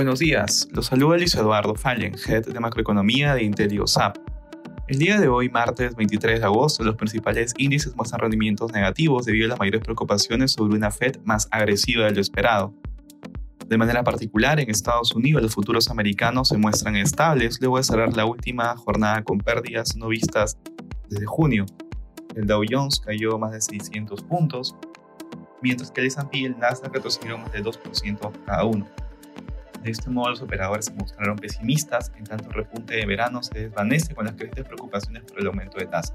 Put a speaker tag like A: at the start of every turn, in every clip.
A: Buenos días, los saluda Luis Eduardo Fallen, Head de Macroeconomía de IntelioSAP. El día de hoy, martes 23 de agosto, los principales índices muestran rendimientos negativos debido a las mayores preocupaciones sobre una Fed más agresiva de lo esperado. De manera particular, en Estados Unidos los futuros americanos se muestran estables luego de cerrar la última jornada con pérdidas no vistas desde junio. El Dow Jones cayó más de 600 puntos, mientras que el S&P y el Nasdaq retrocedieron más de 2% cada uno. De este modo, los operadores se mostraron pesimistas, en tanto el repunte de verano se desvanece con las crecientes preocupaciones por el aumento de tasa.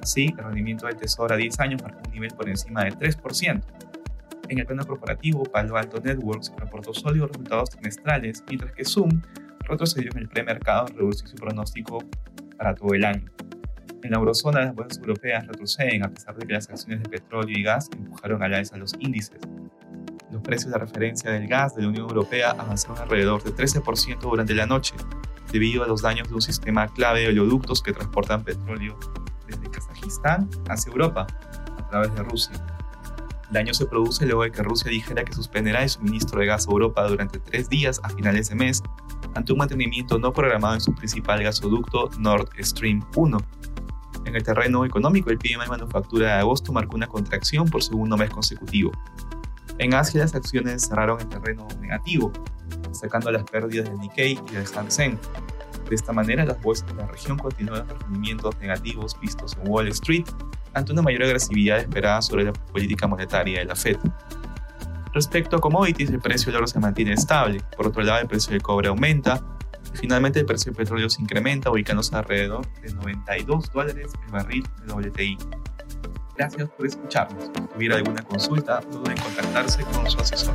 A: Así, el rendimiento del Tesoro a 10 años marcó un nivel por encima del 3%. En el plano corporativo, Palo Alto Networks reportó sólidos resultados trimestrales, mientras que Zoom retrocedió en el premercado al reducir su pronóstico para todo el año. En la eurozona, las bolsas europeas retroceden a pesar de que las acciones de petróleo y gas empujaron al alza los índices. Los precios de referencia del gas de la Unión Europea avanzaron alrededor de 13% durante la noche, debido a los daños de un sistema clave de oleoductos que transportan petróleo desde Kazajistán hacia Europa a través de Rusia. El daño se produce luego de que Rusia dijera que suspenderá el suministro de gas a Europa durante tres días a finales de mes ante un mantenimiento no programado en su principal gasoducto Nord Stream 1. En el terreno económico, el PMI manufactura de agosto marcó una contracción por segundo mes consecutivo, en Asia las acciones cerraron en terreno negativo, sacando las pérdidas del Nikkei y del Hansen. De esta manera, las bolsas de la región continúan los rendimientos negativos vistos en Wall Street ante una mayor agresividad esperada sobre la política monetaria de la Fed. Respecto a commodities, el precio del oro se mantiene estable. Por otro lado, el precio del cobre aumenta. Y finalmente, el precio del petróleo se incrementa, ubicándose alrededor de 92 dólares el barril de WTI. Gracias por escucharnos. Si tuviera alguna consulta, no duden en contactarse con su asesor.